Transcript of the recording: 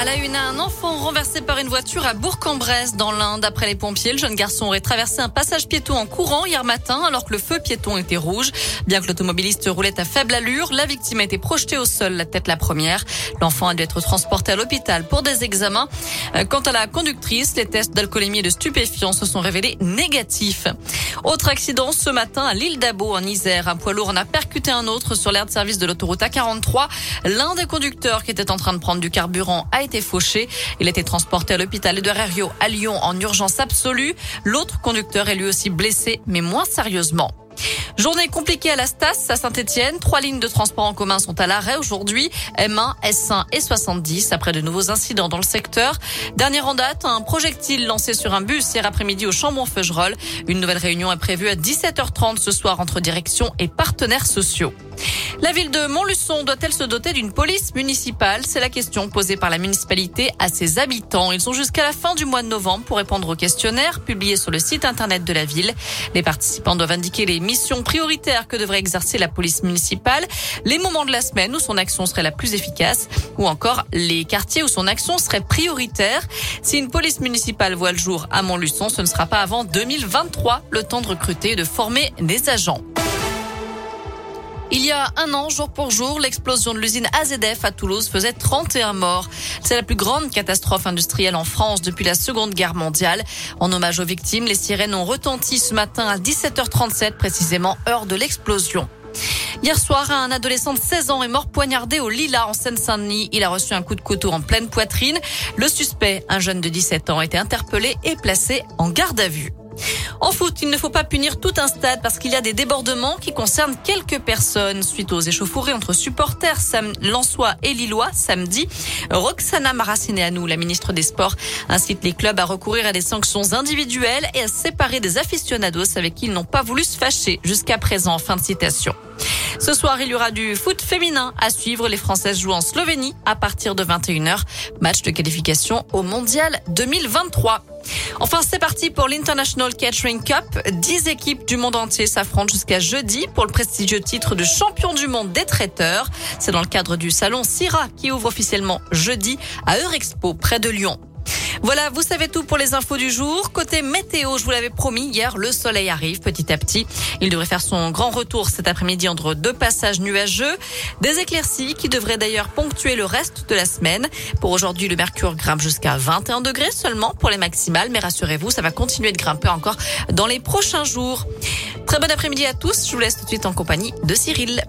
À la une, un enfant renversé par une voiture à Bourg-en-Bresse dans l'Inde. Après les pompiers, le jeune garçon aurait traversé un passage piéton en courant hier matin alors que le feu piéton était rouge. Bien que l'automobiliste roulait à faible allure, la victime a été projetée au sol, la tête la première. L'enfant a dû être transporté à l'hôpital pour des examens. Euh, quant à la conductrice, les tests d'alcoolémie et de stupéfiants se sont révélés négatifs. Autre accident ce matin à l'île d'Abo en Isère. Un poids lourd en a percuté un autre sur l'aire de service de l'autoroute A43. L'un des conducteurs qui était en train de prendre du carburant a été Il a été transporté à l'hôpital de Rerio à Lyon en urgence absolue. L'autre conducteur est lui aussi blessé, mais moins sérieusement. Journée compliquée à la Stas à Saint-Etienne. Trois lignes de transport en commun sont à l'arrêt aujourd'hui. M1, S1 et 70 après de nouveaux incidents dans le secteur. Dernière en date, un projectile lancé sur un bus hier après-midi au Chambon-Feugerolles. Une nouvelle réunion est prévue à 17h30 ce soir entre direction et partenaires sociaux. La ville de Montluçon doit-elle se doter d'une police municipale? C'est la question posée par la municipalité à ses habitants. Ils ont jusqu'à la fin du mois de novembre pour répondre au questionnaire publié sur le site internet de la ville. Les participants doivent indiquer les missions prioritaires que devrait exercer la police municipale, les moments de la semaine où son action serait la plus efficace ou encore les quartiers où son action serait prioritaire. Si une police municipale voit le jour à Montluçon, ce ne sera pas avant 2023, le temps de recruter et de former des agents. Il y a un an, jour pour jour, l'explosion de l'usine AZF à Toulouse faisait 31 morts. C'est la plus grande catastrophe industrielle en France depuis la Seconde Guerre mondiale. En hommage aux victimes, les sirènes ont retenti ce matin à 17h37 précisément, heure de l'explosion. Hier soir, un adolescent de 16 ans est mort poignardé au Lila en Seine-Saint-Denis. Il a reçu un coup de couteau en pleine poitrine. Le suspect, un jeune de 17 ans, a été interpellé et placé en garde à vue. En foot, il ne faut pas punir tout un stade parce qu'il y a des débordements qui concernent quelques personnes. Suite aux échauffourées entre supporters Sam Lançois et Lillois samedi, Roxana Maracineanu, la ministre des Sports, incite les clubs à recourir à des sanctions individuelles et à séparer des aficionados avec qui ils n'ont pas voulu se fâcher jusqu'à présent. Fin de citation. Ce soir, il y aura du foot féminin à suivre. Les Françaises jouent en Slovénie à partir de 21h. Match de qualification au Mondial 2023. Enfin, c'est parti pour l'International Catering Cup. Dix équipes du monde entier s'affrontent jusqu'à jeudi pour le prestigieux titre de champion du monde des traiteurs. C'est dans le cadre du salon Syrah qui ouvre officiellement jeudi à Eurexpo près de Lyon. Voilà, vous savez tout pour les infos du jour. Côté météo, je vous l'avais promis hier, le soleil arrive petit à petit. Il devrait faire son grand retour cet après-midi entre deux passages nuageux. Des éclaircies qui devraient d'ailleurs ponctuer le reste de la semaine. Pour aujourd'hui, le mercure grimpe jusqu'à 21 degrés seulement pour les maximales. Mais rassurez-vous, ça va continuer de grimper encore dans les prochains jours. Très bon après-midi à tous. Je vous laisse tout de suite en compagnie de Cyril.